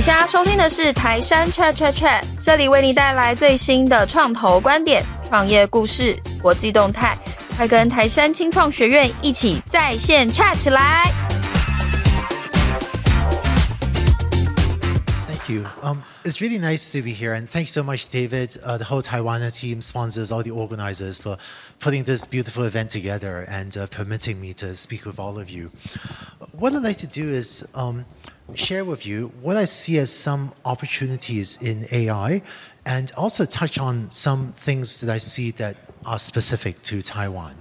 你现在收听的是台山 Chat Chat Chat，这里为你带来最新的创投观点、创业故事、国际动态，快跟台山青创学院一起在线 chat 起来。Thank you. Um, it's really nice to be here, and thanks so much, David, uh, the whole Taiwan team, sponsors, all the organizers for putting this beautiful event together and uh, permitting me to speak with all of you. What I'd like to do is um, share with you what I see as some opportunities in AI, and also touch on some things that I see that are specific to Taiwan.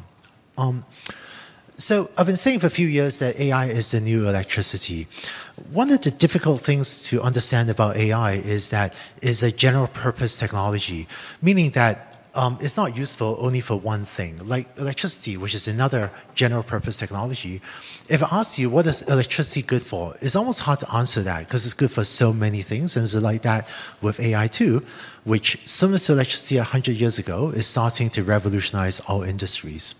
Um, so I've been saying for a few years that AI is the new electricity. One of the difficult things to understand about AI is that it's a general purpose technology, meaning that um, it's not useful only for one thing, like electricity, which is another general purpose technology. If I ask you what is electricity good for, it's almost hard to answer that because it's good for so many things, and it's like that with AI too, which similar to electricity 100 years ago is starting to revolutionize all industries.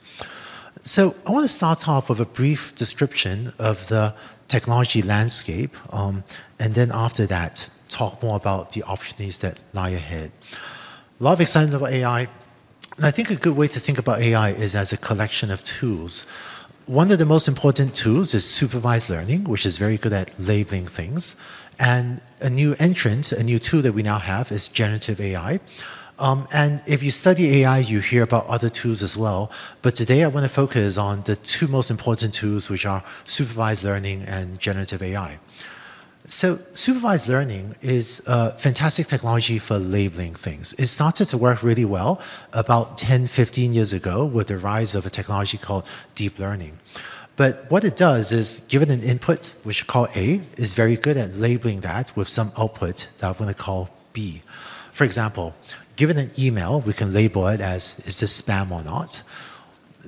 So I want to start off with a brief description of the technology landscape, um, and then after that, talk more about the opportunities that lie ahead. A lot of excitement about AI, and I think a good way to think about AI is as a collection of tools. One of the most important tools is supervised learning, which is very good at labeling things. And a new entrant, a new tool that we now have is generative AI. Um, and if you study AI, you hear about other tools as well. But today I want to focus on the two most important tools, which are supervised learning and generative AI. So, supervised learning is a fantastic technology for labeling things. It started to work really well about 10, 15 years ago with the rise of a technology called deep learning. But what it does is, given an input, which call A, is very good at labeling that with some output that I'm going to call B. For example, given an email, we can label it as is this spam or not.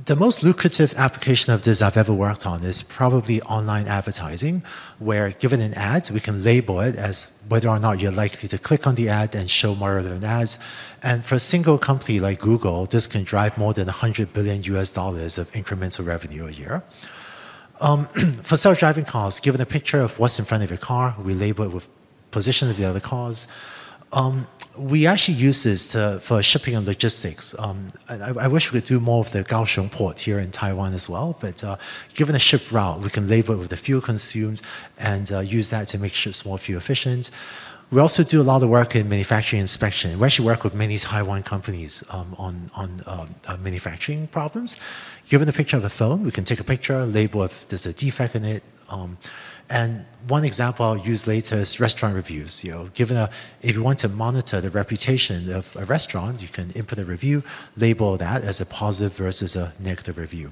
The most lucrative application of this I've ever worked on is probably online advertising, where given an ad, we can label it as whether or not you're likely to click on the ad and show more relevant ads. And for a single company like Google, this can drive more than 100 billion US dollars of incremental revenue a year. Um, for self-driving cars, given a picture of what's in front of your car, we label it with position of the other cars. Um, we actually use this to, for shipping and logistics. Um, I, I, wish we could do more of the Kaohsiung port here in Taiwan as well, but uh, given a ship route, we can label it with the fuel consumed and uh, use that to make ships more fuel efficient. We also do a lot of work in manufacturing inspection. We actually work with many Taiwan companies um, on, on uh, uh, manufacturing problems. Given a picture of a phone, we can take a picture, label if there's a defect in it. Um, and one example I'll use later is restaurant reviews. You know, given a, if you want to monitor the reputation of a restaurant, you can input a review, label that as a positive versus a negative review.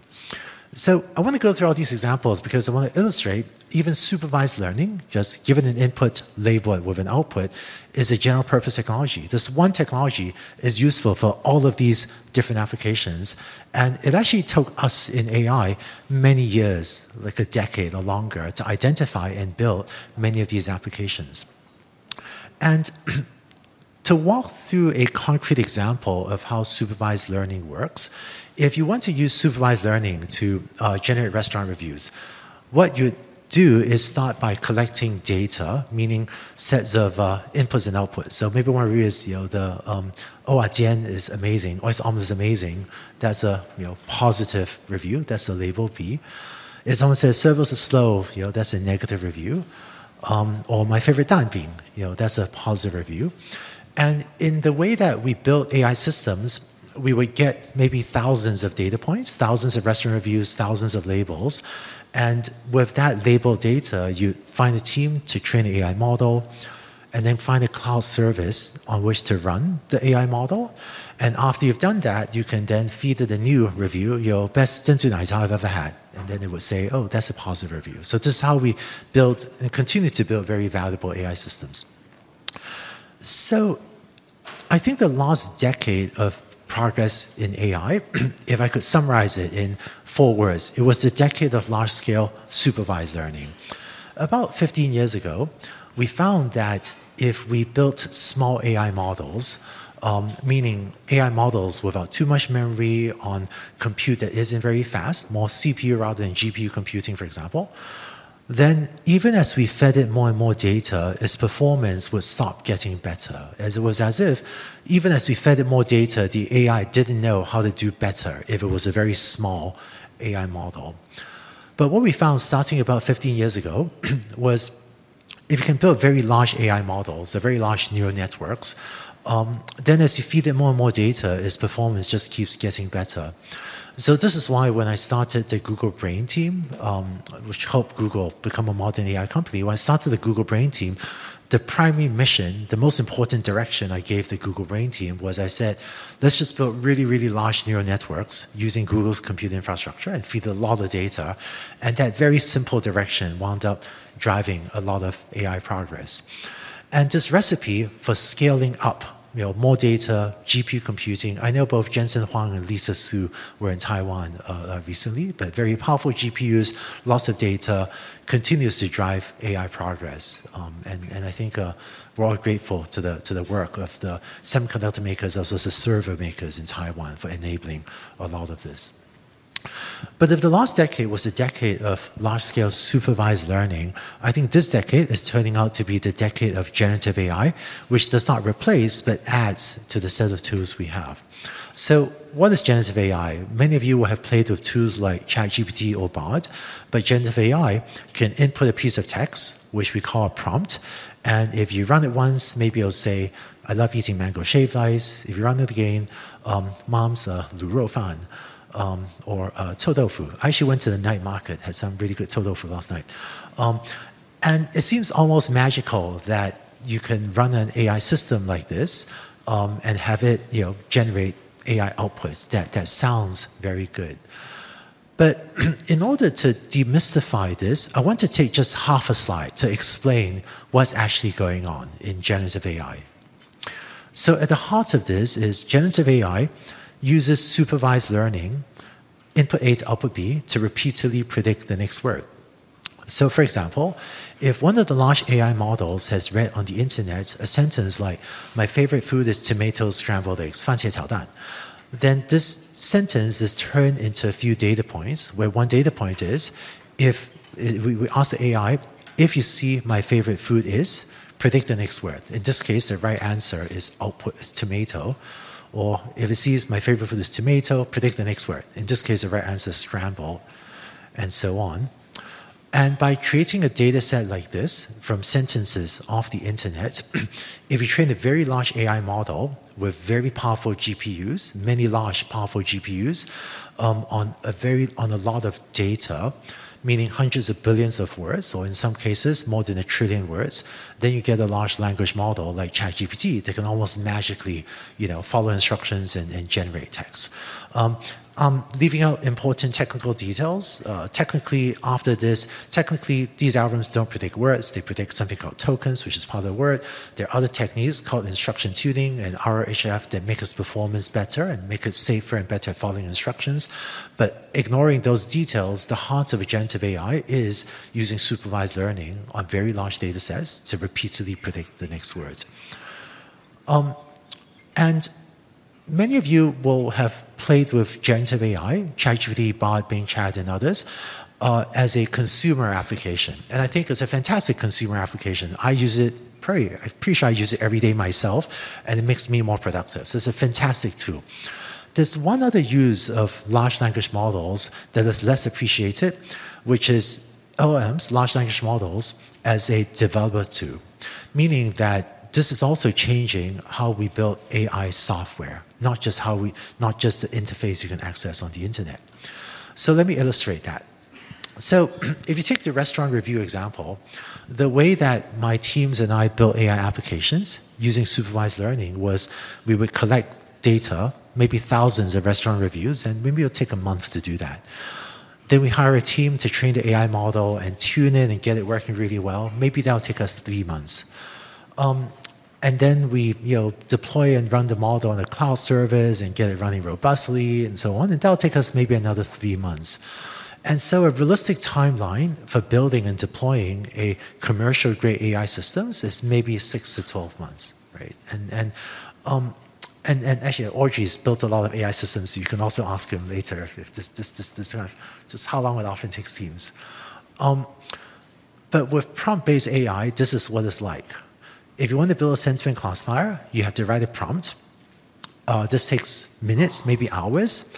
So I want to go through all these examples because I want to illustrate even supervised learning, just given an input, label it with an output, is a general purpose technology. This one technology is useful for all of these different applications. And it actually took us in AI many years, like a decade or longer, to identify and build many of these applications. And to walk through a concrete example of how supervised learning works, if you want to use supervised learning to uh, generate restaurant reviews, what you do is start by collecting data, meaning sets of uh, inputs and outputs. So maybe one review is, you know, the um, oh, jian is amazing, oyster omelet is amazing. That's a you know positive review. That's a label B. If someone says service is slow, you know, that's a negative review. Um, or my favorite dan bing, you know, that's a positive review. And in the way that we build AI systems, we would get maybe thousands of data points, thousands of restaurant reviews, thousands of labels. And with that label data, you find a team to train an AI model, and then find a cloud service on which to run the AI model. And after you've done that, you can then feed it a new review, your best Zhenzhu Naicha I've ever had. And then it would say, oh, that's a positive review. So this is how we build and continue to build very valuable AI systems. So I think the last decade of progress in AI, if I could summarize it in four words, it was the decade of large scale supervised learning. About 15 years ago, we found that if we built small AI models, um, meaning AI models without too much memory on compute that isn't very fast, more CPU rather than GPU computing, for example, then even as we fed it more and more data, its performance would stop getting better. As it was as if, even as we fed it more data, the AI didn't know how to do better if it was a very small AI model. But what we found starting about 15 years ago was if you can build very large AI models, the very large neural networks, um, then as you feed it more and more data, its performance just keeps getting better. So this is why when I started the Google Brain team, um, which helped Google become a modern AI company, when I started the Google Brain team, the primary mission, the most important direction I gave the Google Brain team was I said, let's just build really, really large neural networks using Google's compute infrastructure and feed a lot of data. And that very simple direction wound up driving a lot of AI progress. And this recipe for scaling up you know, more data, GPU computing. I know both Jensen Huang and Lisa Su were in Taiwan uh, recently, but very powerful GPUs, lots of data, continues to drive AI progress. Um, and, and I think uh, we're all grateful to the, to the work of the semiconductor makers as well as the server makers in Taiwan for enabling a lot of this. But if the last decade was a decade of large scale supervised learning, I think this decade is turning out to be the decade of generative AI, which does not replace but adds to the set of tools we have. So, what is generative AI? Many of you will have played with tools like ChatGPT or Bard, but generative AI can input a piece of text, which we call a prompt. And if you run it once, maybe it'll say, I love eating mango shaved ice. If you run it again, um, mom's a lu rou fan um, or uh, tofu. I actually went to the night market, had some really good tofu last night. Um, and it seems almost magical that you can run an AI system like this um, and have it you know, generate AI outputs that, that sounds very good. But in order to demystify this, I want to take just half a slide to explain what's actually going on in generative AI. So at the heart of this is generative AI uses supervised learning, input A to output B, to repeatedly predict the next word. So, for example, if one of the large AI models has read on the internet a sentence like, My favorite food is tomato scrambled eggs, 番茄炒蛋, then this sentence is turned into a few data points, where one data point is if we ask the AI, if you see my favorite food is, predict the next word. In this case, the right answer is output is tomato. Or if it sees my favorite food is tomato, predict the next word. In this case, the right answer is scramble, and so on. And by creating a data set like this from sentences off the internet, if you train a very large AI model with very powerful GPUs, many large powerful GPUs, um, on a very on a lot of data, meaning hundreds of billions of words, or in some cases more than a trillion words, then you get a large language model like ChatGPT that can almost magically, you know, follow instructions and, and generate text. Um, um, leaving out important technical details. Uh, technically, after this, technically, these algorithms don't predict words. They predict something called tokens, which is part of the word. There are other techniques called instruction tuning and RLHF that make its performance better and make it safer and better at following instructions. But ignoring those details, the heart of generative AI is using supervised learning on very large data sets to repeatedly predict the next words. Um, and many of you will have played with generative AI, ChatGPT, Bard, Bing Chat, and others, uh, as a consumer application. And I think it's a fantastic consumer application. I use it pretty, I'm pretty sure I use it every day myself, and it makes me more productive. So it's a fantastic tool. There's one other use of large language models that is less appreciated, which is LLMs, large language models, as a developer tool, meaning that this is also changing how we build AI software, not just how we, not just the interface you can access on the internet. So let me illustrate that. So if you take the restaurant review example, the way that my teams and I built AI applications using supervised learning was we would collect data, maybe thousands of restaurant reviews, and maybe it'll take a month to do that. Then we hire a team to train the AI model and tune it and get it working really well. Maybe that'll take us three months. Um, and then we you know deploy and run the model on a cloud service and get it running robustly and so on and that'll take us maybe another three months and so a realistic timeline for building and deploying a commercial grade ai systems is maybe six to 12 months right and and um, and, and actually audrey's built a lot of ai systems so you can also ask him later if this this this, this kind of just how long it often takes teams um, but with prompt-based AI, this is what it's like. If you want to build a sentiment classifier, you have to write a prompt. Uh, this takes minutes, maybe hours.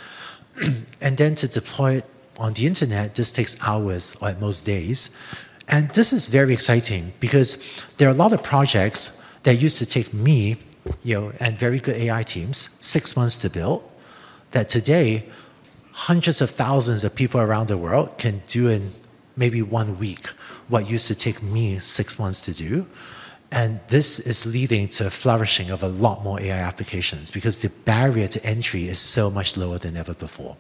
and then to deploy it on the internet, this takes hours or at most days. And this is very exciting because there are a lot of projects that used to take me, you know, and very good AI teams six months to build. That today, hundreds of thousands of people around the world can do in maybe one week what used to take me six months to do. And this is leading to flourishing of a lot more AI applications because the barrier to entry is so much lower than ever before.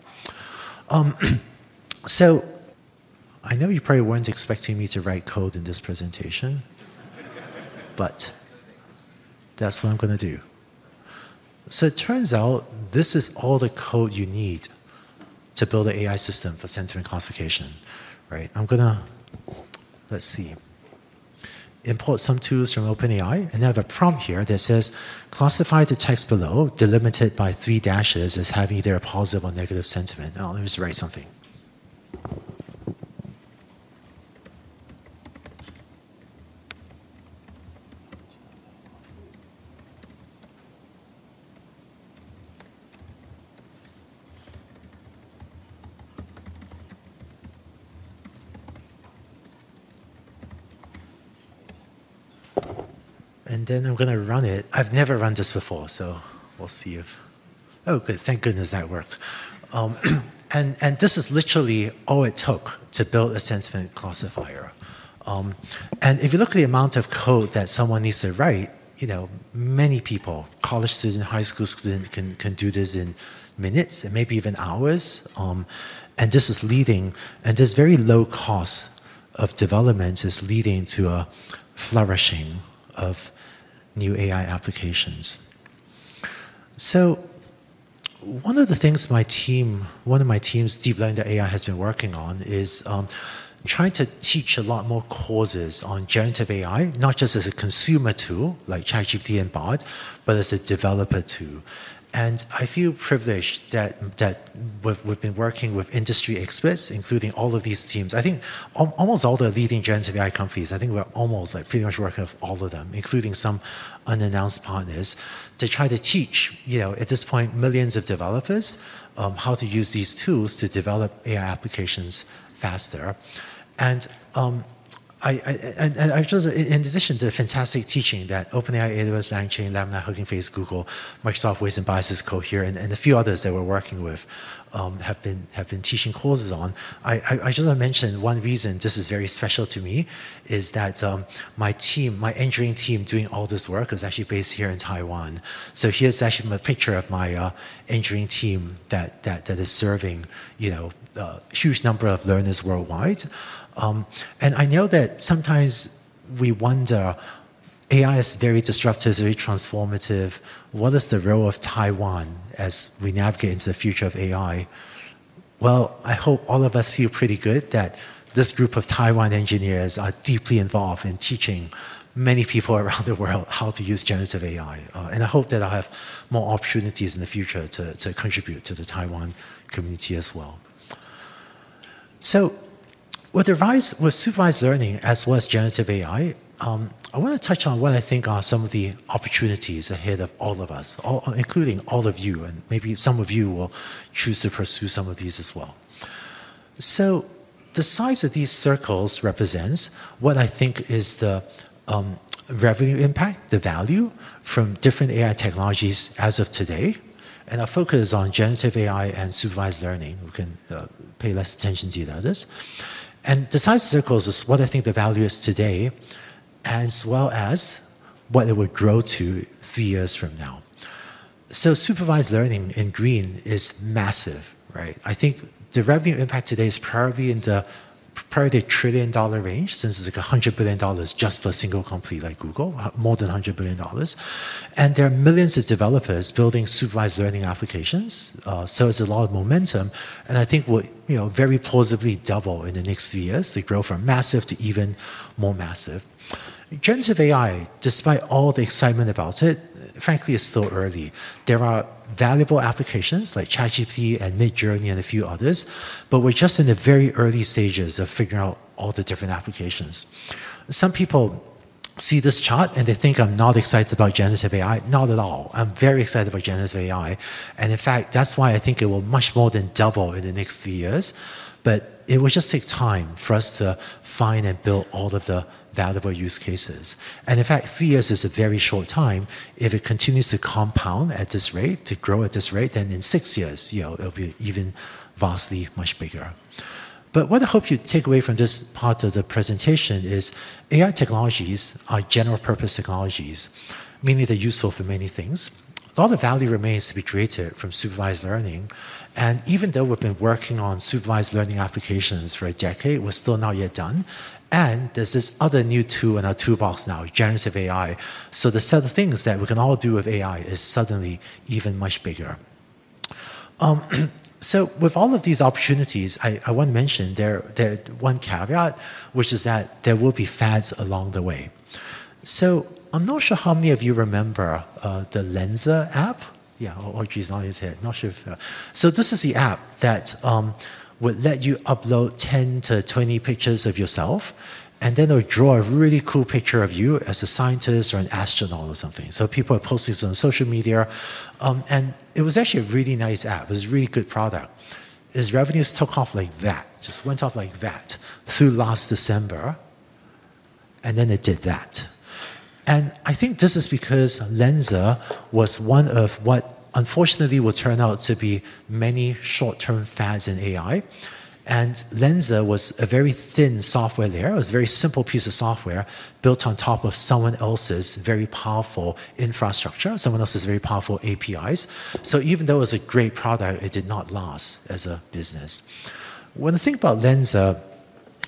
Um, so I know you probably weren't expecting me to write code in this presentation, but that's what I'm going to do. So it turns out this is all the code you need to build an AI system for sentiment classification, right? I'm going to, let's see, import some tools from OpenAI, and I have a prompt here that says, classify the text below, delimited by three dashes as having either a positive or negative sentiment. Now, let me just write something. Then I'm going to run it. I've never run this before, so we'll see if. Oh, good. Thank goodness that worked. Um, and, and this is literally all it took to build a sentiment classifier. Um, and if you look at the amount of code that someone needs to write, you know, many people, college student, high school student, can, can do this in minutes and maybe even hours. Um, and this is leading, and this very low cost of development is leading to a flourishing of new AI applications. So one of the things my team, one of my team's DeepLearning.AI has been working on is um, trying to teach a lot more courses on generative AI, not just as a consumer tool like ChatGPT and Bard, but as a developer tool. And I feel privileged that, that we've, we've, been working with industry experts, including all of these teams. I think almost all the leading generative AI companies, I think we're almost like pretty much working with all of them, including some unannounced partners, to try to teach, you know, at this point, millions of developers um, how to use these tools to develop AI applications faster. And um, I, I, and, I just, in addition to the fantastic teaching that OpenAI, AWS, LangChain, Lambda, Hugging Face, Google, Microsoft Weights and Biases, Cohere, and, and a few others that we're working with um, have been have been teaching courses on. I, I, I, just want to mention one reason this is very special to me is that um, my team, my engineering team doing all this work is actually based here in Taiwan. So here's actually a picture of my uh, engineering team that, that, that is serving, you know, a huge number of learners worldwide. Um, and I know that sometimes we wonder AI is very disruptive, very transformative. What is the role of Taiwan as we navigate into the future of AI? Well, I hope all of us feel pretty good that this group of Taiwan engineers are deeply involved in teaching many people around the world how to use generative AI. Uh, and I hope that I'll have more opportunities in the future to, to contribute to the Taiwan community as well. So with the rise with supervised learning as well as generative AI, um, I want to touch on what I think are some of the opportunities ahead of all of us, all, including all of you, and maybe some of you will choose to pursue some of these as well. So, the size of these circles represents what I think is the um, revenue impact, the value from different AI technologies as of today. And our focus is on generative AI and supervised learning. We can uh, pay less attention to the others. And the size circles is what I think the value is today, as well as what it would grow to three years from now. So supervised learning in green is massive, right? I think the revenue impact today is probably in the probably the trillion dollar range since it's like a hundred billion dollars just for a single company like Google, more than hundred billion dollars. And there are millions of developers building supervised learning applications. Uh, so it's a lot of momentum. And I think will you know very plausibly double in the next three years. They grow from massive to even more massive. Generative AI, despite all the excitement about it, frankly, it's still early. There are valuable applications like ChatGPT and Midjourney and a few others, but we're just in the very early stages of figuring out all the different applications. Some people see this chart and they think I'm not excited about generative AI. Not at all. I'm very excited about generative AI. And in fact, that's why I think it will much more than double in the next three years. But it will just take time for us to find and build all of the valuable use cases. And in fact, three years is a very short time. If it continues to compound at this rate, to grow at this rate, then in six years, you know, it'll be even vastly much bigger. But what I hope you take away from this part of the presentation is AI technologies are general purpose technologies, meaning they're useful for many things. A lot of value remains to be created from supervised learning. And even though we've been working on supervised learning applications for a decade, we're still not yet done. And there's this other new tool in our toolbox now, generative AI. So the set of things that we can all do with AI is suddenly even much bigger. Um, so with all of these opportunities, I, I want to mention there, there one caveat, which is that there will be fads along the way. So I'm not sure how many of you remember uh, the Lensa app. Yeah, Audrey's on his head. Not sure if. Uh, so this is the app that um, would let you upload 10 to 20 pictures of yourself, and then it'll draw a really cool picture of you as a scientist or an astronaut or something. So people are posting this on social media, um, and it was actually a really nice app. It was a really good product. Its revenues took off like that, just went off like that through last December, and then it did that. And I think this is because Lensa was one of what unfortunately will turn out to be many short-term fads in AI. And Lensa was a very thin software layer. It was a very simple piece of software built on top of someone else's very powerful infrastructure, someone else's very powerful APIs. So even though it was a great product, it did not last as a business. When I think about Lensa,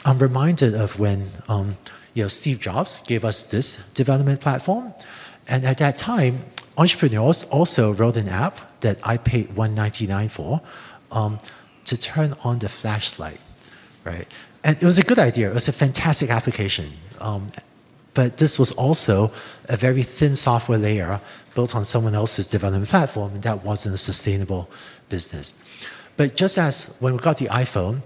I'm reminded of when um, you know, Steve Jobs gave us this development platform. And at that time, entrepreneurs also wrote an app that I paid 199 for. Um, to turn on the flashlight, right? And it was a good idea. It was a fantastic application. Um, but this was also a very thin software layer built on someone else's development platform, and that wasn't a sustainable business. But just as when we got the iPhone,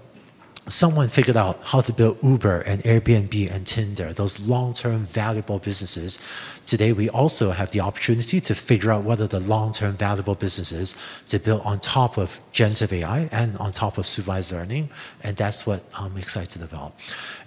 someone figured out how to build Uber and Airbnb and Tinder, those long term valuable businesses. Today, we also have the opportunity to figure out what are the long term valuable businesses to build on top of generative AI and on top of supervised learning. And that's what I'm excited about.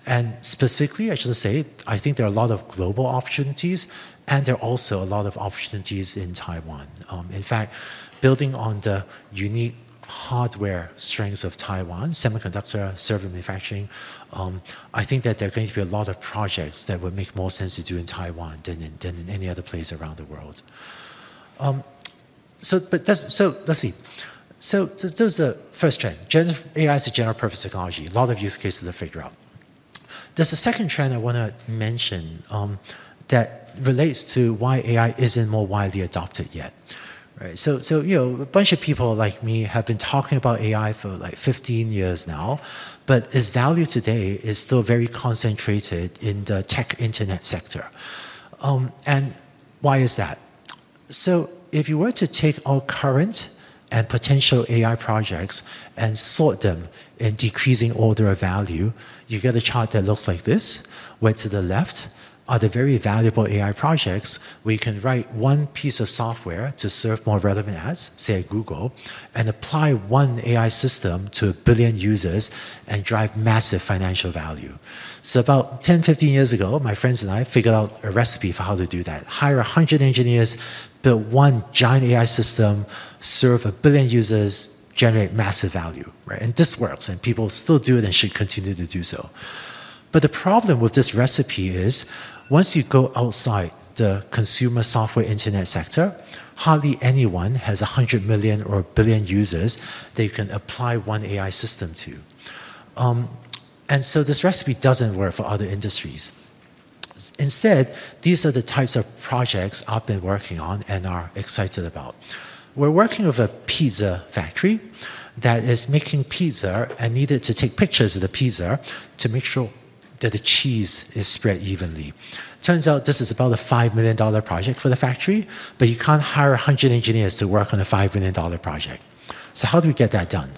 And specifically, I should say, I think there are a lot of global opportunities, and there are also a lot of opportunities in Taiwan. Um, in fact, building on the unique hardware strengths of Taiwan, semiconductor server manufacturing, um, I think that there are going to be a lot of projects that would make more sense to do in Taiwan than in, than in any other place around the world. Um, so, but that's, so let's see. So there's the first trend. AI is a general purpose technology. A lot of use cases to figure out. There's a second trend I want to mention um, that relates to why AI isn't more widely adopted yet. Right. So, so you know, a bunch of people like me have been talking about AI for like 15 years now, but its value today is still very concentrated in the tech internet sector. Um, and why is that? So, if you were to take all current and potential AI projects and sort them in decreasing order of value, you get a chart that looks like this, where to the left, are the very valuable AI projects where you can write one piece of software to serve more relevant ads, say at Google, and apply one AI system to a billion users and drive massive financial value. So about 10, 15 years ago, my friends and I figured out a recipe for how to do that. Hire 100 engineers, build one giant AI system, serve a billion users, generate massive value, right? And this works, and people still do it and should continue to do so. But the problem with this recipe is once you go outside the consumer software internet sector, hardly anyone has 100 million or a billion users that you can apply one AI system to. Um, and so this recipe doesn't work for other industries. Instead, these are the types of projects I've been working on and are excited about. We're working with a pizza factory that is making pizza and needed to take pictures of the pizza to make sure that the cheese is spread evenly. Turns out this is about a $5 million project for the factory, but you can't hire 100 engineers to work on a $5 million project. So, how do we get that done?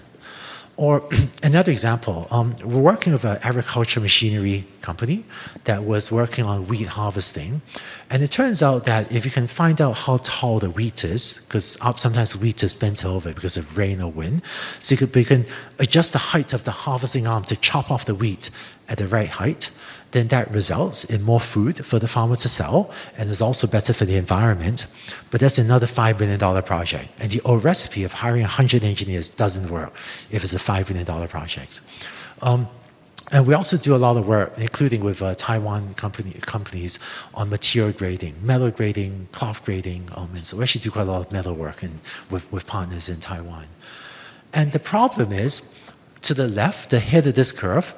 Or another example, um, we're working with an agriculture machinery company that was working on wheat harvesting. And it turns out that if you can find out how tall the wheat is, because sometimes wheat is bent over because of rain or wind, so you, could, you can adjust the height of the harvesting arm to chop off the wheat at the right height then that results in more food for the farmer to sell and is also better for the environment. But that's another $5 billion project. And the old recipe of hiring 100 engineers doesn't work if it's a $5 billion project. Um, and we also do a lot of work, including with uh, Taiwan company, companies on material grading, metal grading, cloth grading. Um, and so we actually do quite a lot of metal work in, with, with partners in Taiwan. And the problem is, to the left, the head of this curve,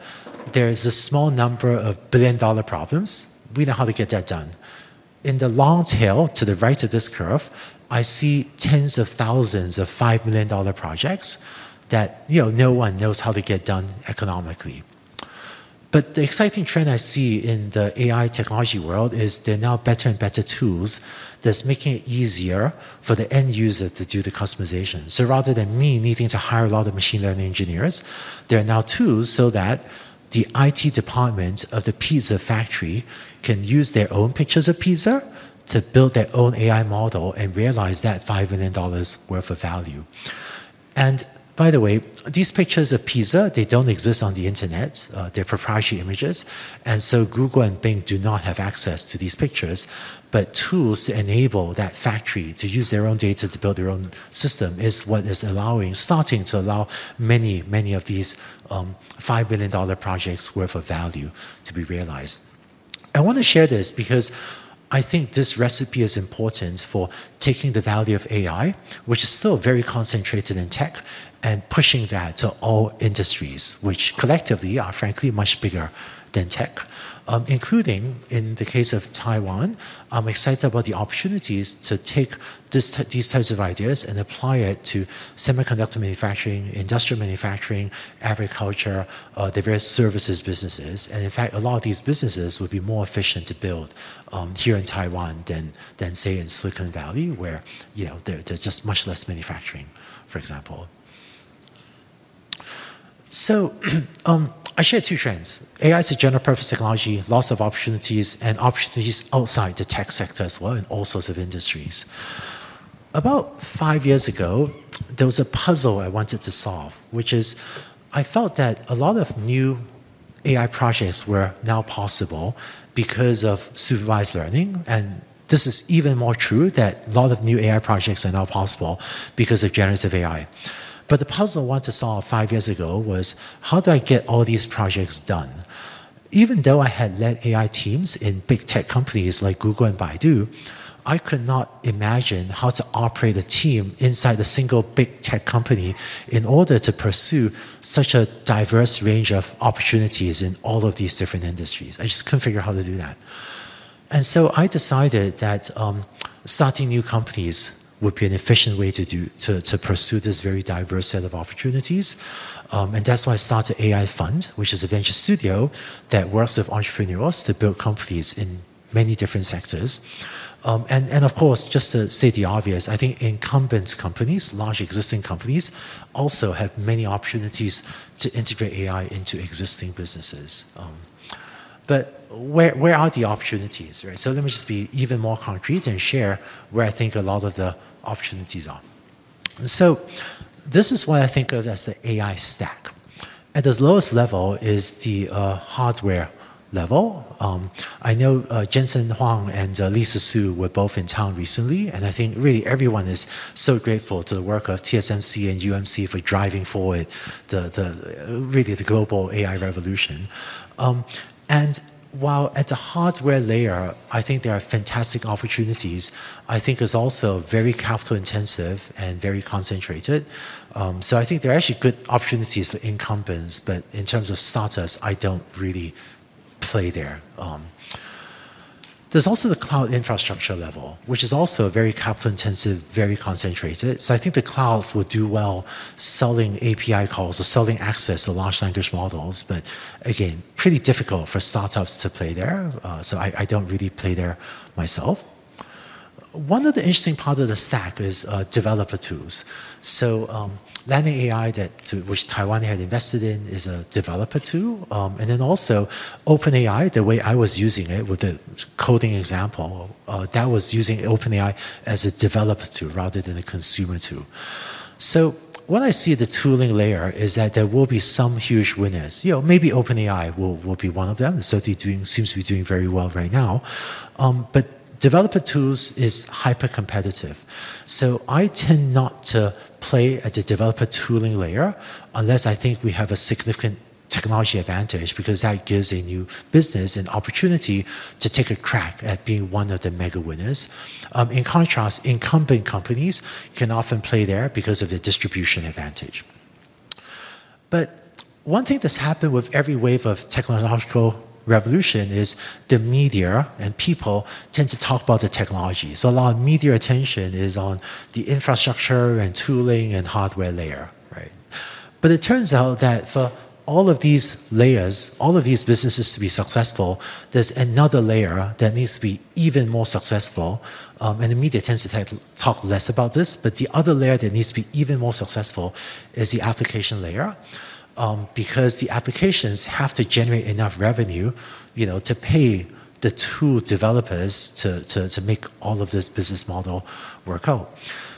there's a small number of billion dollar problems. We know how to get that done. In the long tail to the right of this curve, I see tens of thousands of $5 million projects that you know, no one knows how to get done economically. But the exciting trend I see in the AI technology world is there are now better and better tools that's making it easier for the end user to do the customization. So rather than me needing to hire a lot of machine learning engineers, there are now tools so that the IT department of the pizza factory can use their own pictures of pizza to build their own AI model and realize that $5 million worth of value. And by the way, these pictures of pizza, they don't exist on the internet. Uh, they're proprietary images. And so Google and Bing do not have access to these pictures. But tools to enable that factory to use their own data to build their own system is what is allowing, starting to allow many, many of these um, $5 billion projects worth of value to be realized. I want to share this because I think this recipe is important for taking the value of AI, which is still very concentrated in tech, and pushing that to all industries, which collectively are frankly much bigger than tech um, including in the case of Taiwan. I'm excited about the opportunities to take this, these types of ideas and apply it to semiconductor manufacturing, industrial manufacturing, agriculture, uh, the various services businesses. And in fact, a lot of these businesses would be more efficient to build um, here in Taiwan than, than say in Silicon Valley, where you know there, there's just much less manufacturing, for example. So um, I share two trends. AI is a general purpose technology, lots of opportunities, and opportunities outside the tech sector as well in all sorts of industries. About five years ago, there was a puzzle I wanted to solve, which is I felt that a lot of new AI projects were now possible because of supervised learning. And this is even more true that a lot of new AI projects are now possible because of generative AI. But the puzzle I wanted to solve five years ago was how do I get all these projects done? Even though I had led AI teams in big tech companies like Google and Baidu, I could not imagine how to operate a team inside a single big tech company in order to pursue such a diverse range of opportunities in all of these different industries. I just couldn't figure out how to do that. And so I decided that um, starting new companies would be an efficient way to do to, to pursue this very diverse set of opportunities. Um, and that's why I started AI Fund, which is a venture studio that works with entrepreneurs to build companies in many different sectors. Um, and, and of course, just to say the obvious, I think incumbent companies, large existing companies, also have many opportunities to integrate AI into existing businesses. Um, but where, where are the opportunities, right? So let me just be even more concrete and share where I think a lot of the opportunities are. So this is what I think of as the AI stack. At the lowest level is the uh, hardware level. Um, I know uh, Jensen Huang and uh, Lisa Su were both in town recently, and I think really everyone is so grateful to the work of TSMC and UMC for driving forward the, the really the global AI revolution. Um, and while at the hardware layer, I think there are fantastic opportunities, I think it's also very capital intensive and very concentrated. Um, so I think there are actually good opportunities for incumbents, but in terms of startups, I don't really play there. Um, there's also the cloud infrastructure level, which is also very capital intensive, very concentrated. So I think the clouds will do well selling API calls or selling access to large language models. But again, pretty difficult for startups to play there. Uh, so I, I, don't really play there myself. One of the interesting part of the stack is uh, developer tools. So um, Landing AI that to, which Taiwan had invested in is a developer tool, um, and then also OpenAI. The way I was using it with the coding example, uh, that was using OpenAI as a developer tool rather than a consumer tool. So what I see the tooling layer is that there will be some huge winners. You know, maybe OpenAI will, will be one of them. It's certainly doing seems to be doing very well right now. Um, but developer tools is hyper competitive. So I tend not to play at the developer tooling layer unless I think we have a significant technology advantage because that gives a new business an opportunity to take a crack at being one of the mega winners. Um, in contrast, incumbent companies can often play there because of the distribution advantage. But one thing that's happened with every wave of technological revolution is the media and people tend to talk about the technology. So a lot of media attention is on the infrastructure and tooling and hardware layer, right? But it turns out that for all of these layers, all of these businesses to be successful, there's another layer that needs to be even more successful. Um, and the media tends to talk less about this, but the other layer that needs to be even more successful is the application layer um, because the applications have to generate enough revenue, you know, to pay the tool developers to, to, to make all of this business model work out.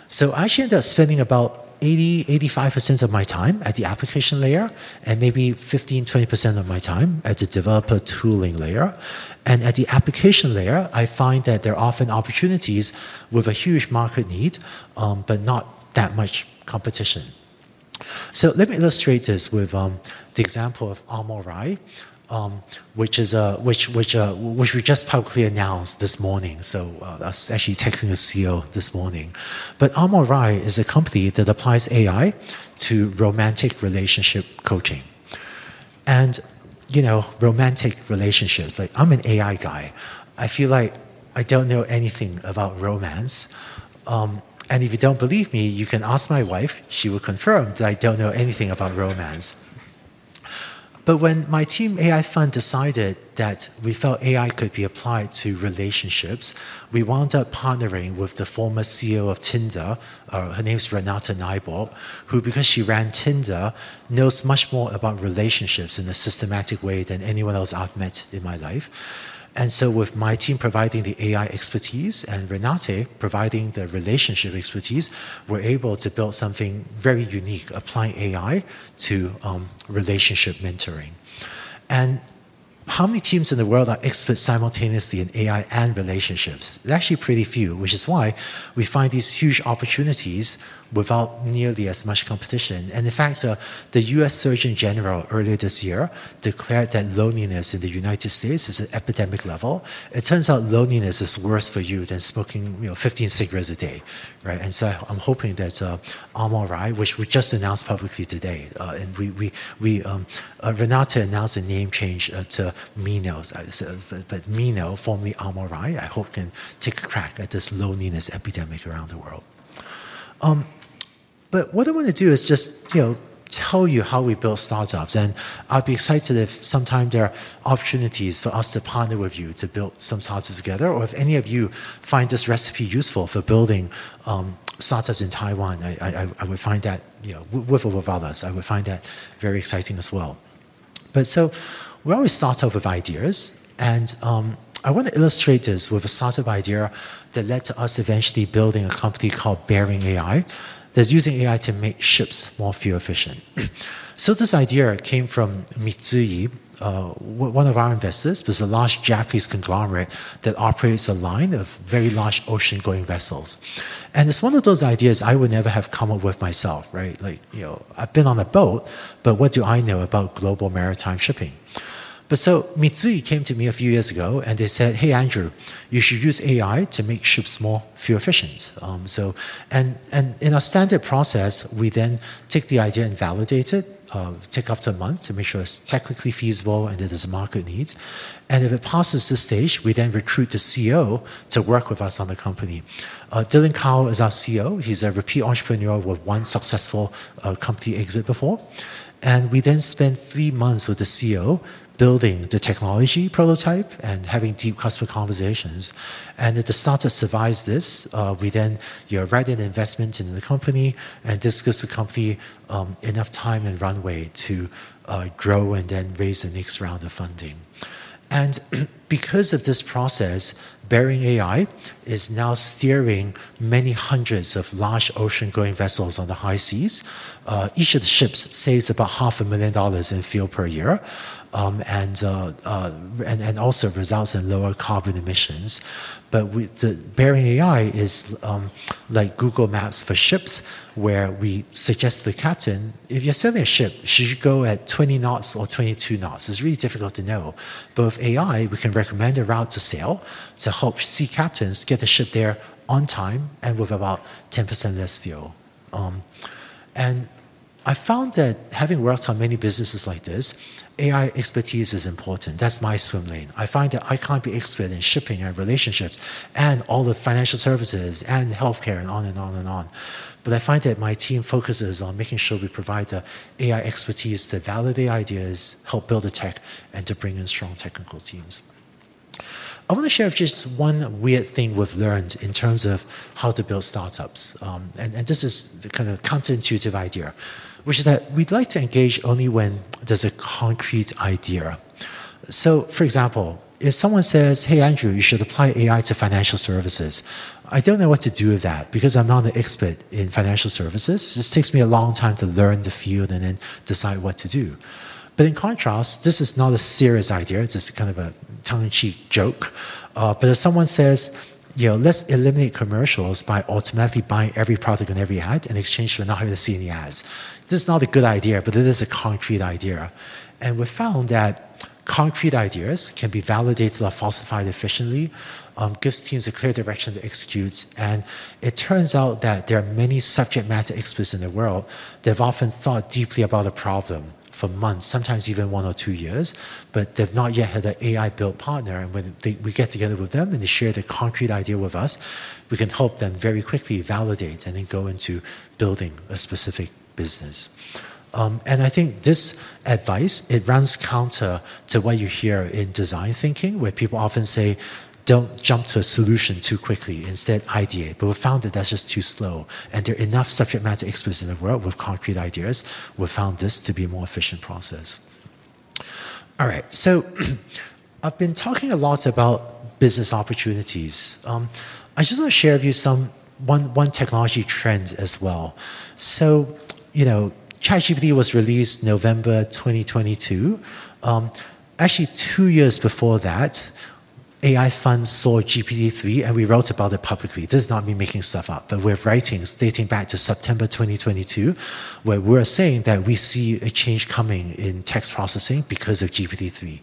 So I actually ended up spending about 80, 85% of my time at the application layer and maybe 15, 20% of my time at the developer tooling layer. And at the application layer, I find that there are often opportunities with a huge market need, um, but not that much competition. So let me illustrate this with um, the example of Amorai, um, which is uh, which which uh, which we just publicly announced this morning. So uh, I was actually texting the CEO this morning. But Amorai is a company that applies AI to romantic relationship coaching, and you know romantic relationships. Like I'm an AI guy, I feel like I don't know anything about romance. Um, and if you don't believe me, you can ask my wife. She will confirm that I don't know anything about romance. But when my team AI fund decided that we felt AI could be applied to relationships, we wound up partnering with the former CEO of Tinder. Uh, her name's Renate Nyborg, who, because she ran Tinder, knows much more about relationships in a systematic way than anyone else I've met in my life. And so, with my team providing the AI expertise and Renate providing the relationship expertise, we're able to build something very unique, applying AI to um, relationship mentoring. And how many teams in the world are experts simultaneously in AI and relationships? It's actually pretty few, which is why we find these huge opportunities without nearly as much competition. And in fact, uh, the US Surgeon General earlier this year declared that loneliness in the United States is an epidemic level. It turns out loneliness is worse for you than smoking you know, 15 cigarettes a day, right? And so I'm hoping that uh, Amorai, which we just announced publicly today, uh, and we, we, we um, uh, Renate announced a name change uh, to Meeno, uh, but, Meeno, formerly Amorai, I hope can take a crack at this loneliness epidemic around the world. Um, but what I want to do is just, you know, tell you how we build startups. And I'd be excited if sometime there are opportunities for us to partner with you to build some startups together. Or if any of you find this recipe useful for building um, startups in Taiwan, I, I, I, would find that, you know, with or without us, I would find that very exciting as well. But so we always start off with ideas. And um, I want to illustrate this with a startup idea that led to us eventually building a company called Bearing AI that's using AI to make ships more fuel efficient. so this idea came from Mitsui, uh, one of our investors, was a large Japanese conglomerate that operates a line of very large ocean-going vessels. And it's one of those ideas I would never have come up with myself, right? Like, you know, I've been on a boat, but what do I know about global maritime shipping? But so Mitsui came to me a few years ago and they said, hey, Andrew, you should use AI to make ships more fuel efficient. Um, so, and, and in our standard process, we then take the idea and validate it, uh, take up to a month to make sure it's technically feasible and that there's a market need. And if it passes this stage, we then recruit the CEO to work with us on the company. Uh, Dylan Kao is our CEO. He's a repeat entrepreneur with one successful uh, company exit before. And we then spend three months with the CEO building the technology prototype and having deep customer conversations. And if the startup survives this, uh, we then you know, write an investment in the company, and this gives the company um, enough time and runway to uh, grow and then raise the next round of funding. And because of this process, Bearing AI is now steering many hundreds of large ocean-going vessels on the high seas. Uh, each of the ships saves about half a million dollars in fuel per year um, and, uh, uh, and, and also results in lower carbon emissions. But we, the Bearing AI is um, like Google Maps for ships, where we suggest to the captain, if you're sailing a ship, should you go at 20 knots or 22 knots? It's really difficult to know. But with AI, we can recommend a route to sail to help sea captains get the ship there on time and with about 10% less fuel. Um, and I found that having worked on many businesses like this, AI expertise is important. That's my swim lane. I find that I can't be expert in shipping and relationships and all the financial services and healthcare and on and on and on. But I find that my team focuses on making sure we provide the AI expertise to validate ideas, help build the tech, and to bring in strong technical teams. I want to share just one weird thing we've learned in terms of how to build startups. Um, and, and this is the kind of counterintuitive idea which is that we'd like to engage only when there's a concrete idea. So, for example, if someone says, hey, Andrew, you should apply AI to financial services, I don't know what to do with that because I'm not an expert in financial services. This takes me a long time to learn the field and then decide what to do. But in contrast, this is not a serious idea, it's just kind of a tongue in cheek joke. Uh, but if someone says, you know, let's eliminate commercials by automatically buying every product on every ad in exchange for not having to see any ads. This is not a good idea, but it is a concrete idea. And we found that concrete ideas can be validated or falsified efficiently, um, gives teams a clear direction to execute. And it turns out that there are many subject matter experts in the world that have often thought deeply about a problem for months, sometimes even one or two years, but they've not yet had an AI built partner. And when they, we get together with them and they share the concrete idea with us, we can help them very quickly validate and then go into building a specific business. Um, and I think this advice, it runs counter to what you hear in design thinking, where people often say, don't jump to a solution too quickly. Instead, ideate. But we found that that's just too slow. And there are enough subject matter experts in the world with concrete ideas. We found this to be a more efficient process. All right, so I've been talking a lot about business opportunities. Um, I just want to share with you some one, one technology trend as well. So, you know, ChatGPT was released November 2022. Um, actually, two years before that, AI funds saw GPT-3 and we wrote about it publicly. This is not me making stuff up, but we have writings dating back to September 2022 where we're saying that we see a change coming in text processing because of GPT-3.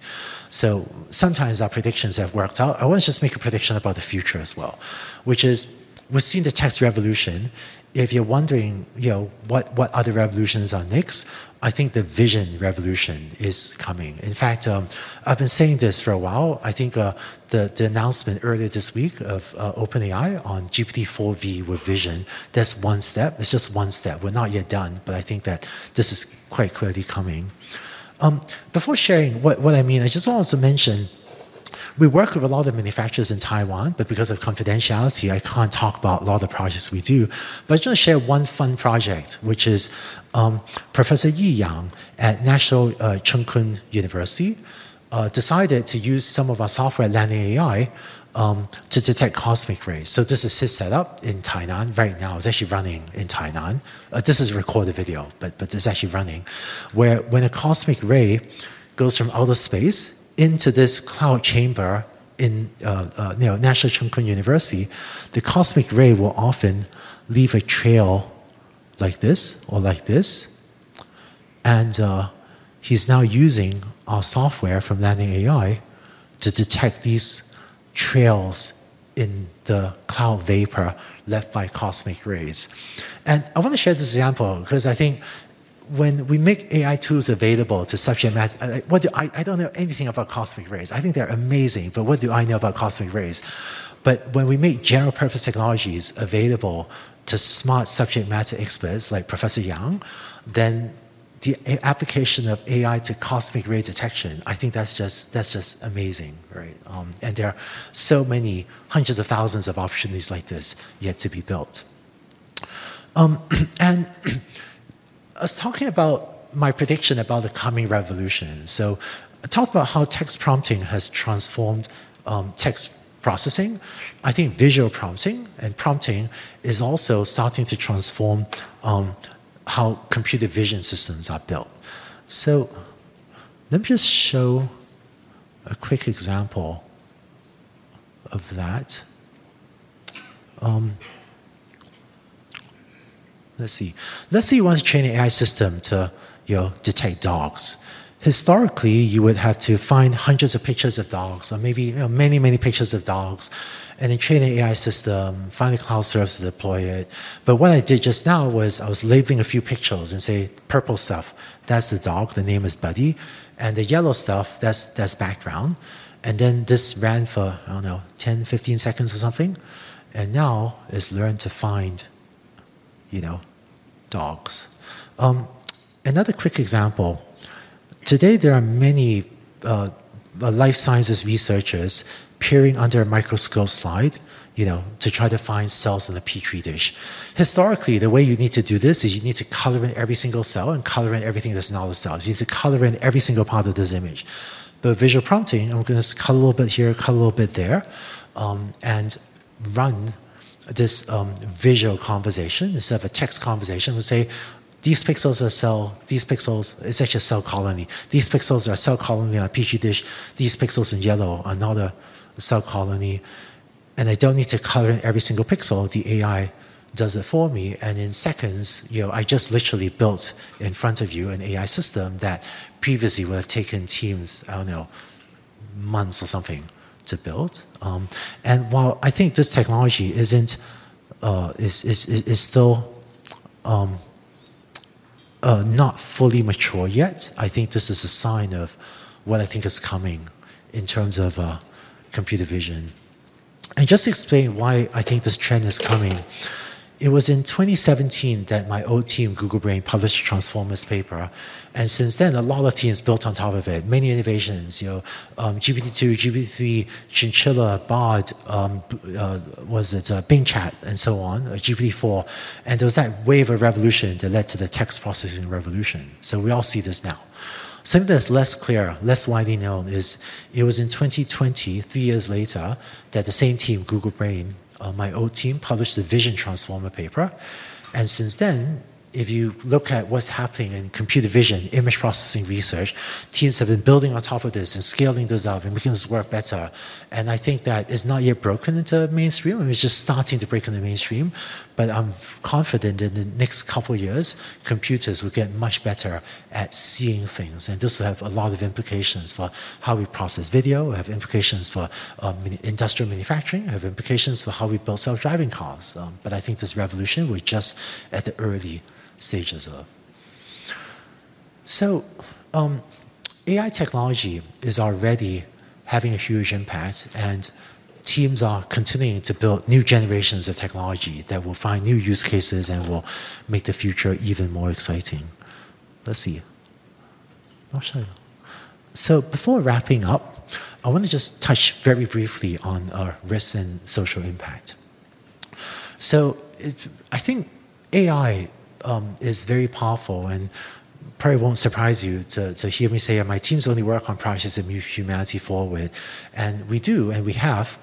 So sometimes our predictions have worked out. I want to just make a prediction about the future as well, which is we've seen the text revolution if you're wondering, you know, what, what other revolutions are next, I think the vision revolution is coming. In fact, um, I've been saying this for a while. I think uh, the, the announcement earlier this week of uh, OpenAI on GPT-4V with vision, that's one step. It's just one step. We're not yet done, but I think that this is quite clearly coming. Um, before sharing what, what I mean, I just want to mention we work with a lot of manufacturers in Taiwan, but because of confidentiality, I can't talk about a lot of the projects we do. But I just want to share one fun project, which is um, Professor Yi Yang at National uh, Cheng Kung University uh, decided to use some of our software, Landing AI, um, to detect cosmic rays. So this is his setup in Tainan right now. It's actually running in Tainan. Uh, this is a recorded video, but, but it's actually running, where when a cosmic ray goes from outer space into this cloud chamber in uh, uh, you know, National Chung Kung University, the cosmic ray will often leave a trail like this or like this. And uh, he's now using our software from Landing AI to detect these trails in the cloud vapor left by cosmic rays. And I want to share this example because I think when we make AI tools available to subject matter, uh, what do I, I don't know anything about cosmic rays. I think they're amazing, but what do I know about cosmic rays? But when we make general purpose technologies available to smart subject matter experts like Professor Yang, then the application of AI to cosmic ray detection, I think that's just that's just amazing, right? Um, and there are so many hundreds of thousands of opportunities like this yet to be built. Um, and I was talking about my prediction about the coming revolution. So I talked about how text prompting has transformed um, text processing. I think visual prompting and prompting is also starting to transform um, how computer vision systems are built. So let me just show a quick example of that. Um, let's see. Let's say you want to train an AI system to you know, detect dogs. Historically, you would have to find hundreds of pictures of dogs, or maybe you know, many, many pictures of dogs, and then train an AI system, find a cloud service to deploy it. But what I did just now was I was labeling a few pictures and say, purple stuff, that's the dog, the name is Buddy, and the yellow stuff, that's, that's background. And then this ran for, I don't know, 10, 15 seconds or something. And now it's learned to find, you know, dogs. Um, another quick example. Today there are many uh, life sciences researchers peering under a microscope slide, you know, to try to find cells in a petri dish. Historically, the way you need to do this is you need to color in every single cell and color in everything that's not a cell. You need to color in every single part of this image. But visual prompting, I'm going to cut a little bit here, cut a little bit there, um, and run this um, visual conversation instead of a text conversation. We'll say, these pixels are cell, these pixels, it's actually a cell colony. These pixels are cell colony on a petri dish. These pixels in yellow are not a cell colony, and I don't need to color in every single pixel. The AI does it for me, and in seconds, you know, I just literally built in front of you an AI system that previously would have taken teams, I don't know, months or something to build. Um, and while I think this technology isn't uh, is, is, is still um, uh, not fully mature yet, I think this is a sign of what I think is coming in terms of uh, computer vision. And just to explain why I think this trend is coming, it was in 2017 that my old team, Google Brain, published Transformers paper. And since then, a lot of teams built on top of it. Many innovations, you know, um, GPT-2, GPT-3, Chinchilla, Bard, um, uh, was it uh, Bing Chat, and so on, uh, GPT-4. And there was that wave of revolution that led to the text processing revolution. So we all see this now. Something that's less clear, less widely known is it was in 2020, three years later, that the same team, Google Brain, uh, my old team, published the Vision Transformer paper. And since then, if you look at what's happening in computer vision, image processing research, teams have been building on top of this and scaling this up and making this work better. And I think that it's not yet broken into mainstream. It's just starting to break into mainstream. But I'm confident in the next couple of years, computers will get much better at seeing things. And this will have a lot of implications for how we process video, have implications for um, industrial manufacturing, have implications for how we build self-driving cars. Um, but I think this revolution, we're just at the early stages of. So um, AI technology is already having a huge impact and teams are continuing to build new generations of technology that will find new use cases and will make the future even more exciting. Let's see. I'll show you. So before wrapping up, I want to just touch very briefly on uh, risks and social impact. So it, I think AI um, is very powerful and probably won't surprise you to, to hear me say my teams only work on projects that move humanity forward. And we do, and we have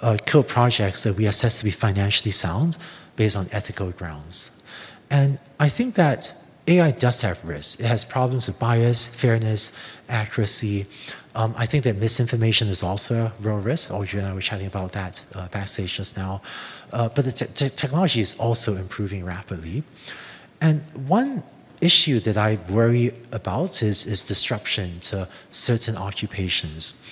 uh, killed projects that we assess to be financially sound based on ethical grounds. And I think that AI does have risks. It has problems with bias, fairness, accuracy. Um, I think that misinformation is also a real risk. Audrey and I were chatting about that uh, backstage just now. Uh, but the te technology is also improving rapidly. And one issue that I worry about is, is disruption to certain occupations.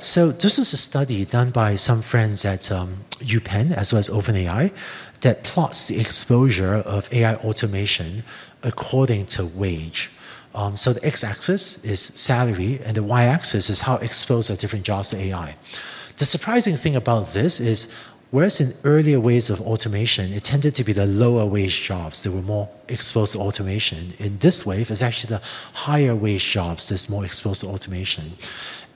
So this is a study done by some friends at um, UPenn as well as OpenAI that plots the exposure of AI automation according to wage. Um, so the x-axis is salary and the y-axis is how exposed are different jobs to AI. The surprising thing about this is Whereas in earlier waves of automation, it tended to be the lower wage jobs that were more exposed to automation. In this wave, it's actually the higher wage jobs that's more exposed to automation.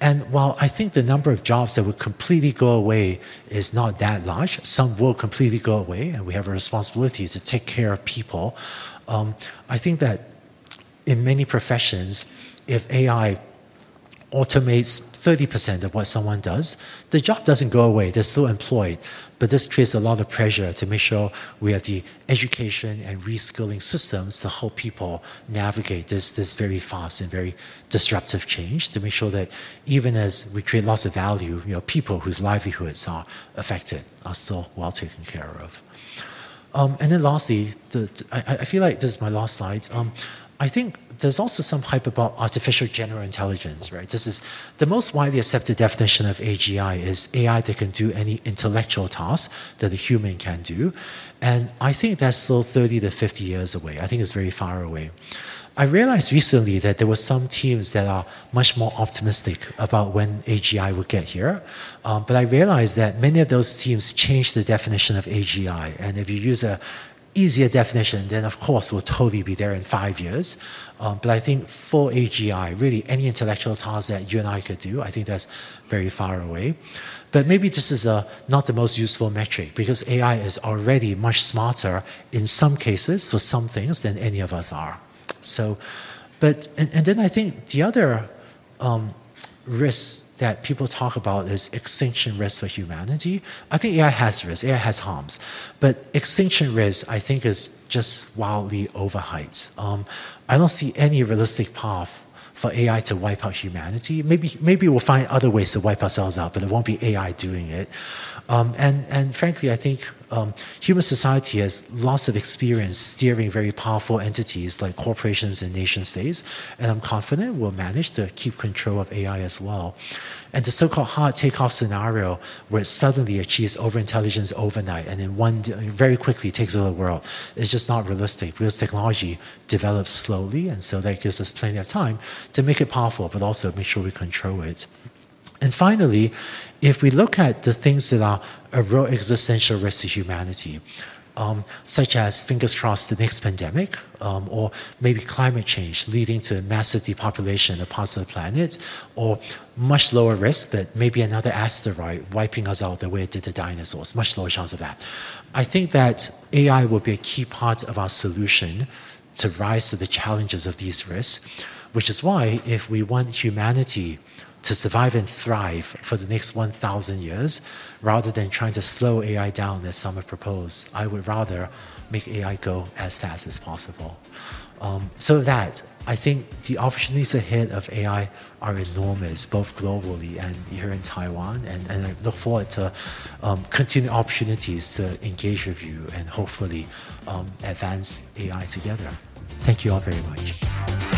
And while I think the number of jobs that would completely go away is not that large, some will completely go away, and we have a responsibility to take care of people. Um, I think that in many professions, if AI automates 30% of what someone does, the job doesn't go away, they're still employed. But this creates a lot of pressure to make sure we have the education and reskilling systems to help people navigate this, this very fast and very disruptive change to make sure that even as we create lots of value, you know, people whose livelihoods are affected are still well taken care of. Um, and then lastly, the, I, I, feel like this is my last slide. Um, I think there's also some hype about artificial general intelligence, right? This is the most widely accepted definition of AGI is AI that can do any intellectual task that a human can do. And I think that's still 30 to 50 years away. I think it's very far away. I realized recently that there were some teams that are much more optimistic about when AGI would get here. Um, but I realized that many of those teams changed the definition of AGI. And if you use a easier definition, then of course we'll totally be there in five years. Um, but I think for AGI, really any intellectual task that you and I could do, I think that's very far away. But maybe this is a, not the most useful metric because AI is already much smarter in some cases for some things than any of us are. So, but, and, and then I think the other um, risks that people talk about is extinction risk for humanity. I think AI has risks, AI has harms, but extinction risk I think is just wildly overhyped. Um, I don't see any realistic path for AI to wipe out humanity. Maybe, maybe we'll find other ways to wipe ourselves out, but it won't be AI doing it. Um, and, and frankly, I think um, human society has lots of experience steering very powerful entities like corporations and nation states, and I'm confident we'll manage to keep control of AI as well. And the so-called hard takeoff scenario, where it suddenly achieves overintelligence overnight and in one very quickly takes over the world, is just not realistic because technology develops slowly, and so that gives us plenty of time to make it powerful, but also make sure we control it. And finally, if we look at the things that are a real existential risk to humanity, um, such as, fingers crossed, the next pandemic, um, or maybe climate change leading to massive depopulation of parts of the planet, or much lower risk, but maybe another asteroid wiping us out the way it did the dinosaurs, much lower chance of that. I think that AI will be a key part of our solution to rise to the challenges of these risks, which is why if we want humanity to survive and thrive for the next 1,000 years, rather than trying to slow AI down as some have proposed. I would rather make AI go as fast as possible. Um, so that I think the opportunities ahead of AI are enormous, both globally and here in Taiwan. And, and I look forward to um, continued opportunities to engage with you and hopefully um, advance AI together. Thank you all very much.